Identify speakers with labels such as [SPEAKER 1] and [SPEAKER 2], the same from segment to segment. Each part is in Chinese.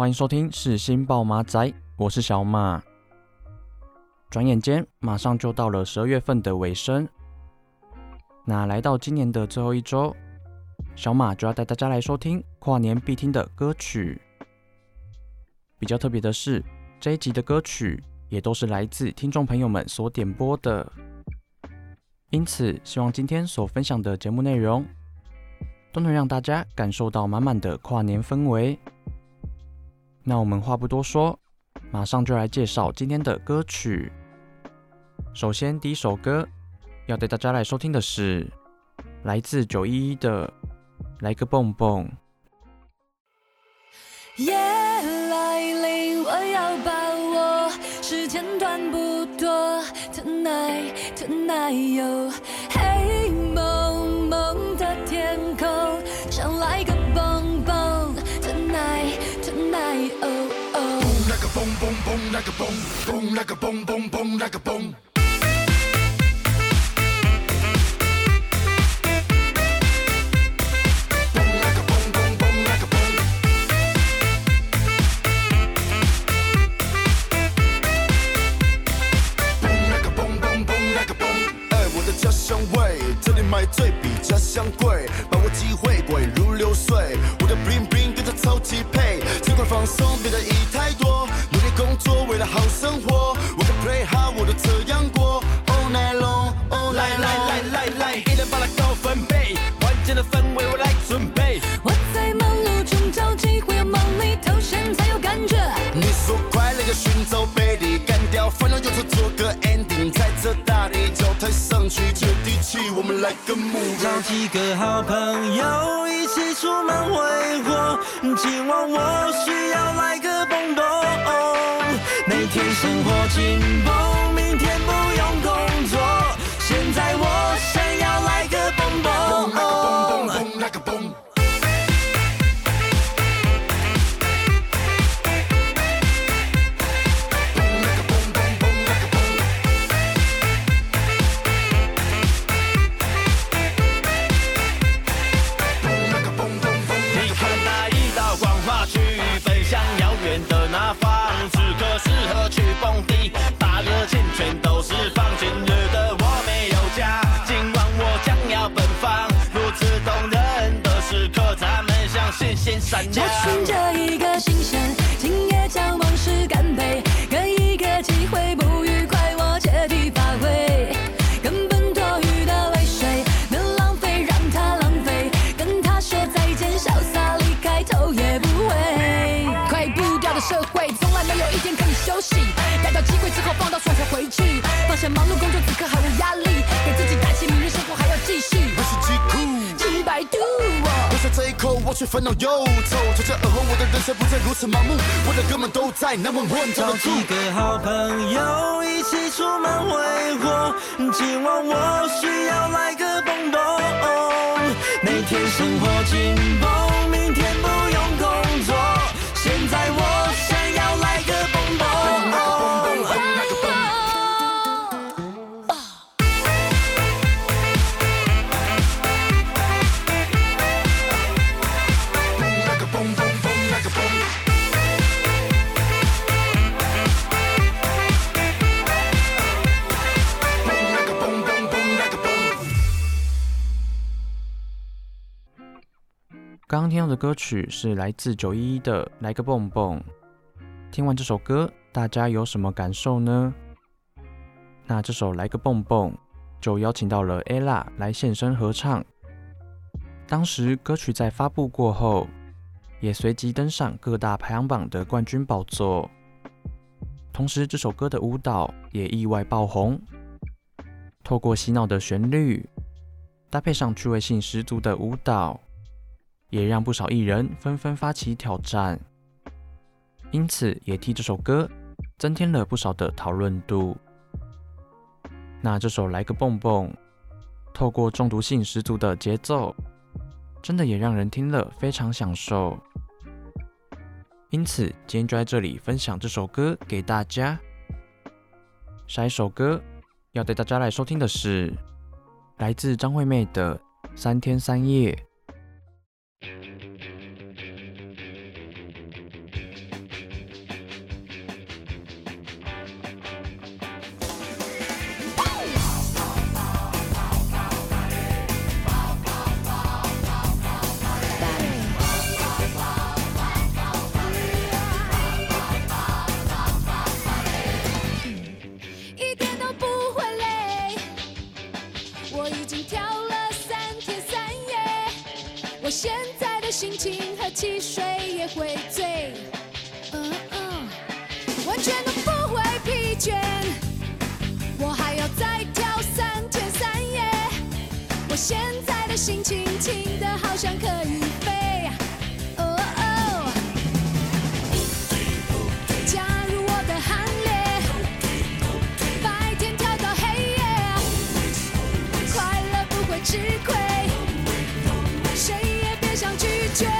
[SPEAKER 1] 欢迎收听世新报马仔，我是小马。转眼间，马上就到了十二月份的尾声，那来到今年的最后一周。小马就要带大家来收听跨年必听的歌曲。比较特别的是，这一集的歌曲也都是来自听众朋友们所点播的，因此希望今天所分享的节目内容都能让大家感受到满满的跨年氛围。那我们话不多说，马上就来介绍今天的歌曲。首先，第一首歌要带大家来收听的是来自九一一的。来个蹦蹦，
[SPEAKER 2] 夜来临，我要把握，时间短不多。Tonight, tonight，哟，蹦蹦，来个蹦蹦，来个蹦蹦蹦，来来没有一天可以休息，逮到机会之后放到床才回去，放下忙碌工作，此刻毫无压力，给自己打气，明日生活还要继续。我是极酷，几百度。这一口，我却烦恼忧愁。从今而后，我的人生不再如此盲目。我的哥们都在难问问。找几个好朋友一起出门挥霍。今晚我需要来个蹦蹦。每天生活紧绷，明天不
[SPEAKER 1] 刚刚听到的歌曲是来自九一一的《来个蹦蹦》。听完这首歌，大家有什么感受呢？那这首《来个蹦蹦》就邀请到了 Ella 来现身合唱。当时歌曲在发布过后，也随即登上各大排行榜的冠军宝座。同时，这首歌的舞蹈也意外爆红，透过洗脑的旋律，搭配上趣味性十足的舞蹈，也让不少艺人纷纷发起挑战，因此也替这首歌增添了不少的讨论度。那这首《来个蹦蹦》，透过中毒性十足的节奏，真的也让人听了非常享受。因此，今天就在这里分享这首歌给大家。下一首歌要带大家来收听的是来自张惠妹的《三天三夜》。
[SPEAKER 3] 现在的心情轻的好像可以飞。哦哦加入我的行列白天跳到黑夜快乐不会吃亏谁也别想拒绝。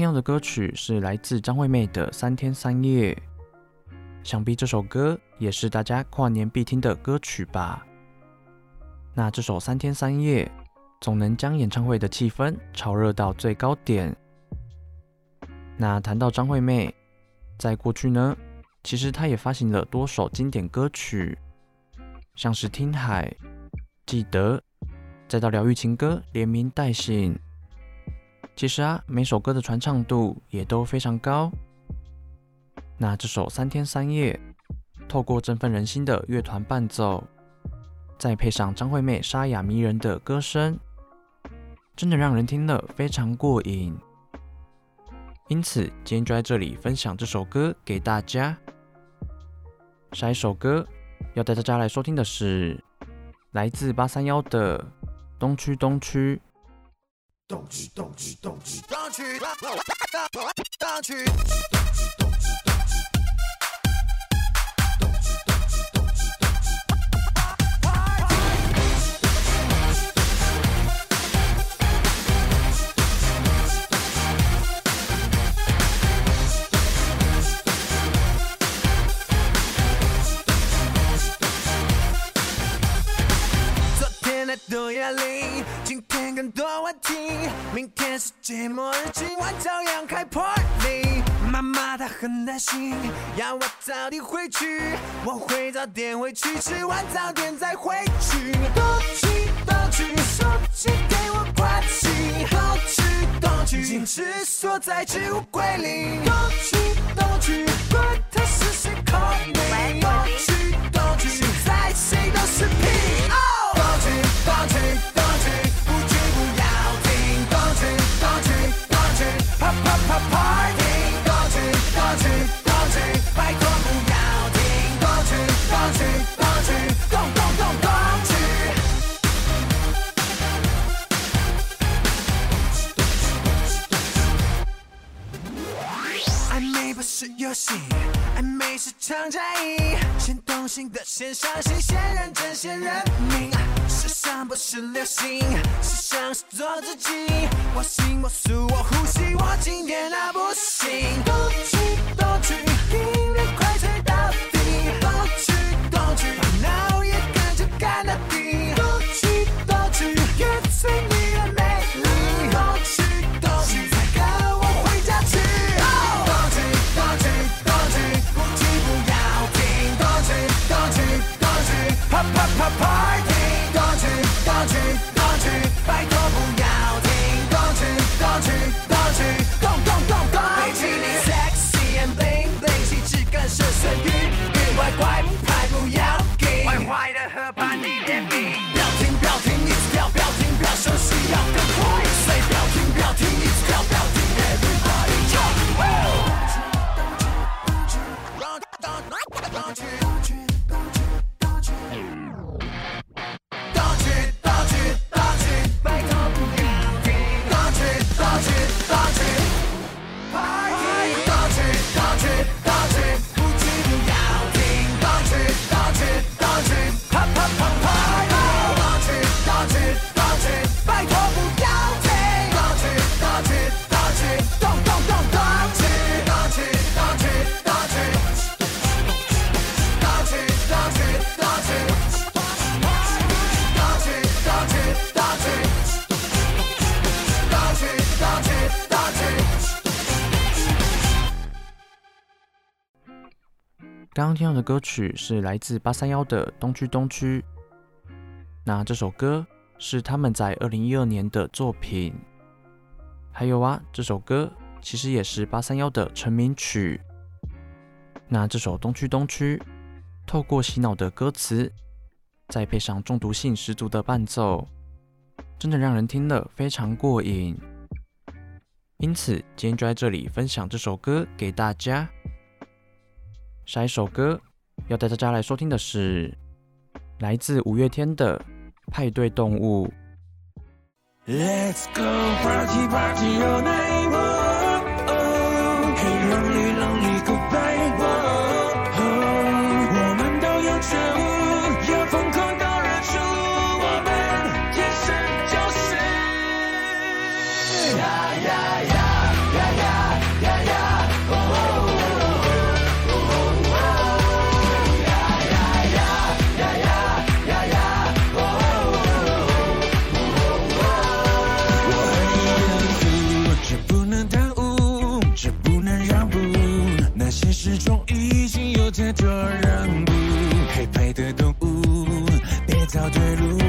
[SPEAKER 1] 听到的歌曲是来自张惠妹的《三天三夜》，想必这首歌也是大家跨年必听的歌曲吧？那这首《三天三夜》总能将演唱会的气氛炒热到最高点。那谈到张惠妹，在过去呢，其实她也发行了多首经典歌曲，像是《听海》、《记得》，再到疗愈情歌《连名带姓》。其实啊，每首歌的传唱度也都非常高。那这首《三天三夜》，透过振奋人心的乐团伴奏，再配上张惠妹沙哑迷人的歌声，真的让人听了非常过瘾。因此，今天就在这里分享这首歌给大家。下一首歌要带大家来收听的是来自八三夭的《东区东区》。动区动区动区动区动区
[SPEAKER 4] 明很担心，要我早点回去，我会早点回去，吃完早点再回去。多去多去，手机给我快机。多去多去，坚持锁在置物柜里。多去多去，管他是谁 call me。多去多去，现在谁都是屁。多去多去多去，不去不要停。多去多去多去，啪啪啪啪。游戏暧昧是场战役，先动心的先伤心，先认真先认命。时尚不是流行，时尚是做自己。我行我素我呼吸，我今天那不行。动去动去，音乐快吹到底。动去动去，把脑也跟着干到底。动去动去，越醉
[SPEAKER 1] 刚刚听到的歌曲是来自八三夭的《东区东区》，那这首歌是他们在二零一二年的作品。还有啊，这首歌其实也是八三夭的成名曲。那这首《东区东区》，透过洗脑的歌词，再配上中毒性十足的伴奏，真的让人听了非常过瘾。因此，今天就在这里分享这首歌给大家。下一首歌要带大家来收听的是来自五月天的《派对动物》。Let's go party party all night oh oh, hey lonely lonely
[SPEAKER 5] 接做让步，黑白的动物，别找退
[SPEAKER 6] 路。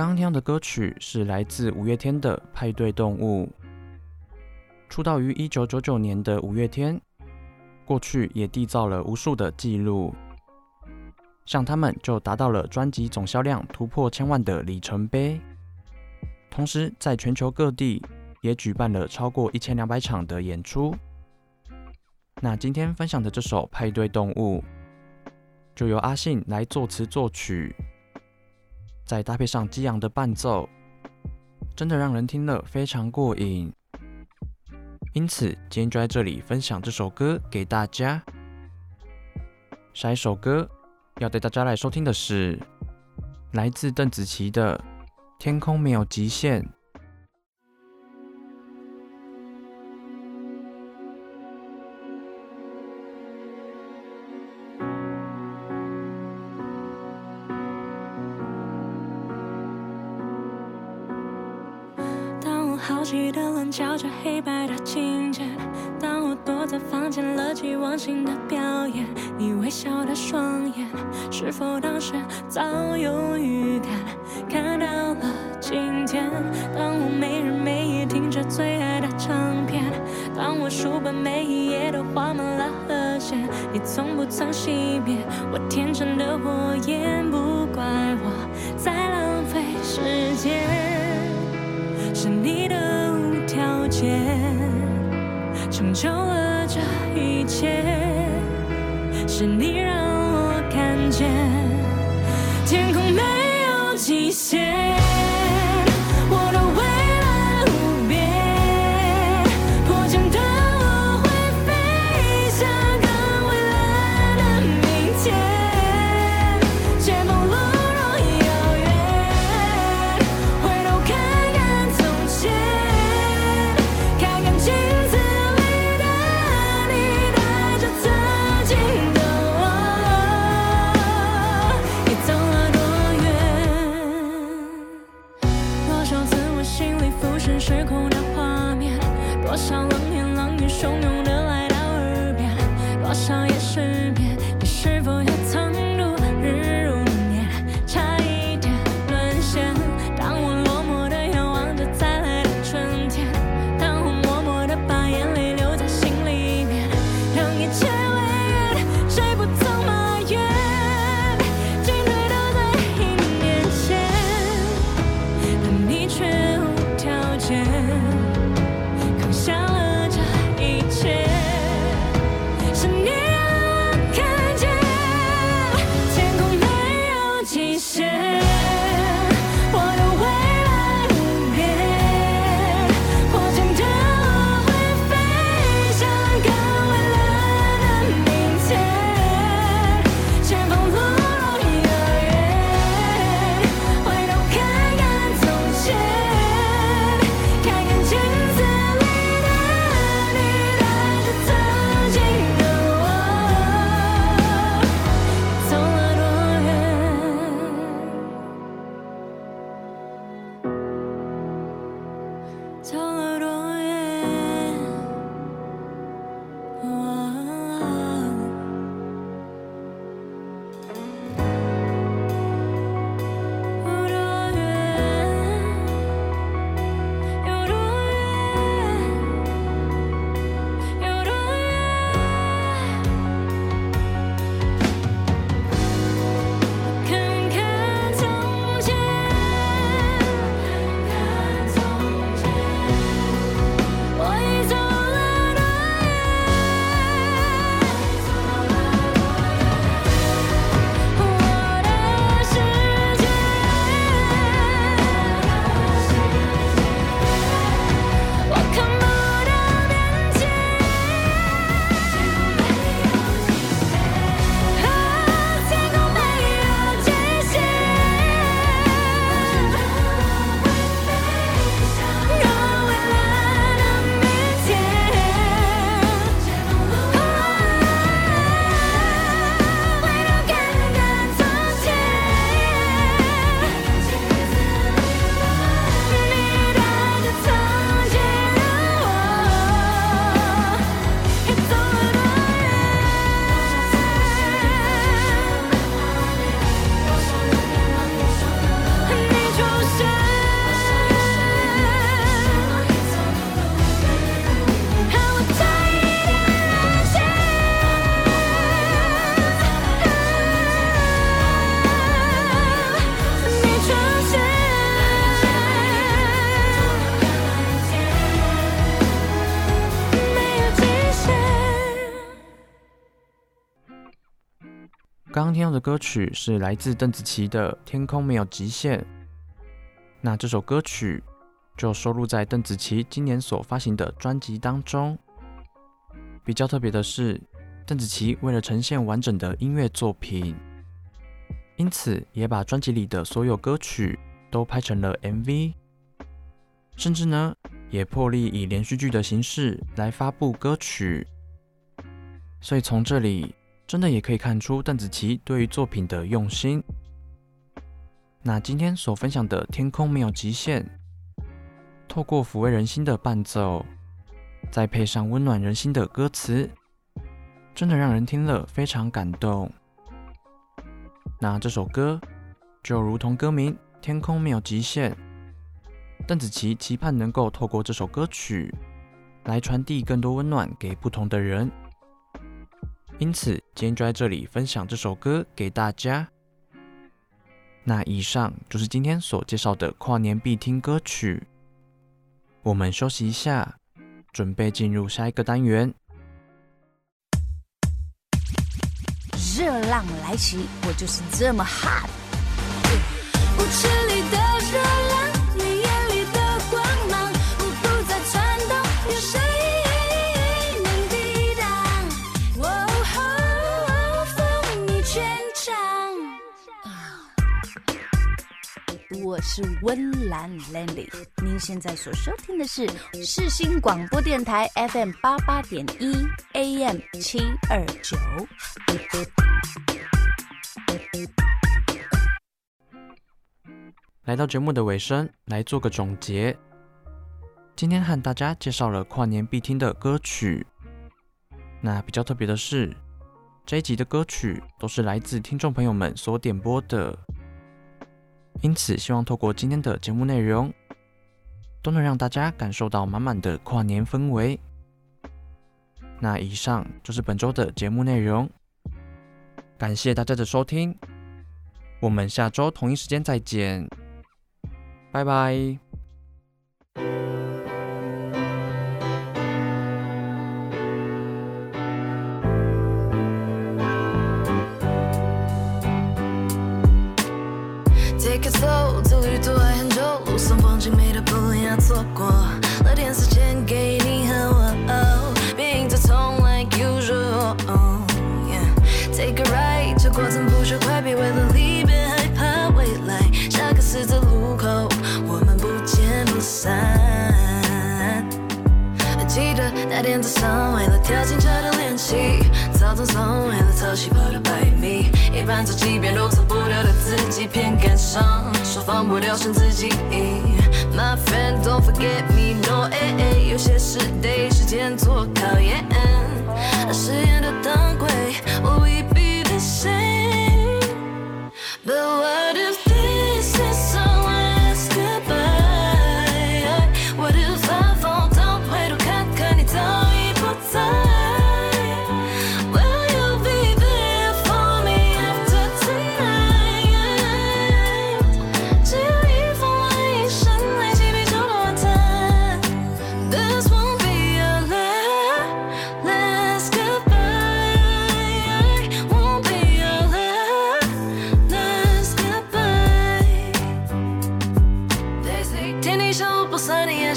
[SPEAKER 6] 刚刚听的歌曲是来自五月天的《派对动物》。出道于一九九九年的五月天，过去也缔造了无数的纪录，像他们就达到了专辑总销量突破千万的里程碑，同时在全球各地也举办了超过一千两百场的演出。那今天分享的这首《派对动物》，就由阿信来作词作曲。再搭配上激昂的伴奏，真的让人听了非常过瘾。因此，今天就在这里分享这首歌给大家。下一首歌要带大家来收听的是来自邓紫棋的《天空没有极限》。
[SPEAKER 7] 是否当时早有预感？看到了今天，当我每日每夜听着最爱的唱片，当我书本每一页都画满了和弦，你从不曾熄灭我天真的火焰，不怪我在浪费时间。是你的无条件成就了这一切，是你让天空没有极限。控的
[SPEAKER 1] 歌曲是来自邓紫棋的《天空没有极限》。那这首歌曲就收录在邓紫棋今年所发行的专辑当中。比较特别的是，邓紫棋为了呈现完整的音乐作品，因此也把专辑里的所有歌曲都拍成了 MV，甚至呢，也破例以连续剧的形式来发布歌曲。所以从这里真的也可以看出邓紫棋对于作品的用心。那今天所分享的《天空没有极限》，透过抚慰人心的伴奏，再配上温暖人心的歌词，真的让人听了非常感动。那这首歌就如同歌名《天空没有极限》，邓紫棋期盼能够透过这首歌曲来传递更多温暖给不同的人。因此，今天就在这里分享这首歌给大家。那以上就是今天所介绍的跨年必听歌曲。我们休息一下，准备进入下一个单元。
[SPEAKER 8] 热浪来袭，我就是这么 hot。舞池里的热我是温岚 Landy，您现在所收听的是世新广播电台 FM 八八点一 AM 七二九。
[SPEAKER 1] 来到节目的尾声，来做个总结。今天和大家介绍了跨年必听的歌曲。那比较特别的是，这一集的歌曲都是来自听众朋友们所点播的。因此，希望透过今天的节目内容，都能让大家感受到满满的跨年氛围。那以上就是本周的节目内容，感谢大家的收听，我们下周同一时间再见，拜拜。
[SPEAKER 8] 风景美的不要错过了点时间给你和我，别硬着头 like usual。Take a ride，这过程不需快，别为了离别害怕未来。下个十字路口，我们不见不散。还记得那天早上，为了跳进车的练习，草丛上为了抄袭跑了百米，一般走几遍都走不掉的自己，偏感伤，说放不掉剩自己。My friend, don't forget me, no，哎哎，有些事得时间做考验。誓言的当归，我一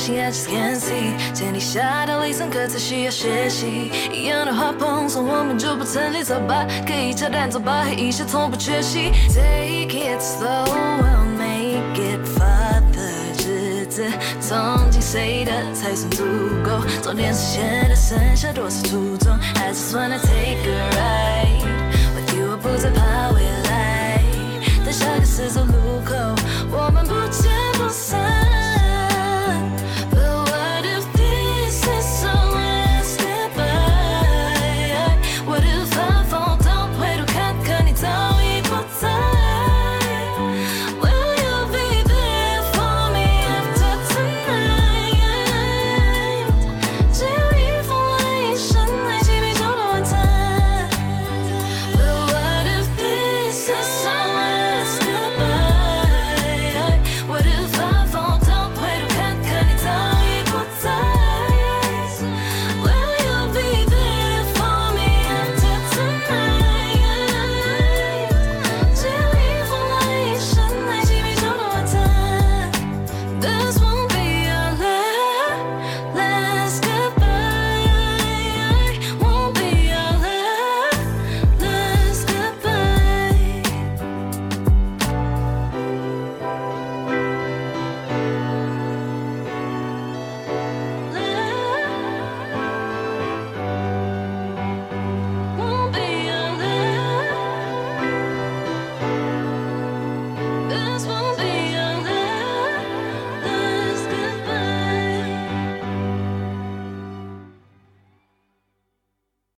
[SPEAKER 8] 才需要学习一样的话碰上，我们就不曾离，走吧，可以悄然走吧，一切从不缺席。Take it slow, we'll make it further 日子，从今谁的才算足够？昨天实现的剩下多少初衷？I just wanna take a ride with you，我不再怕未来，但下个十字路口，我们不见不散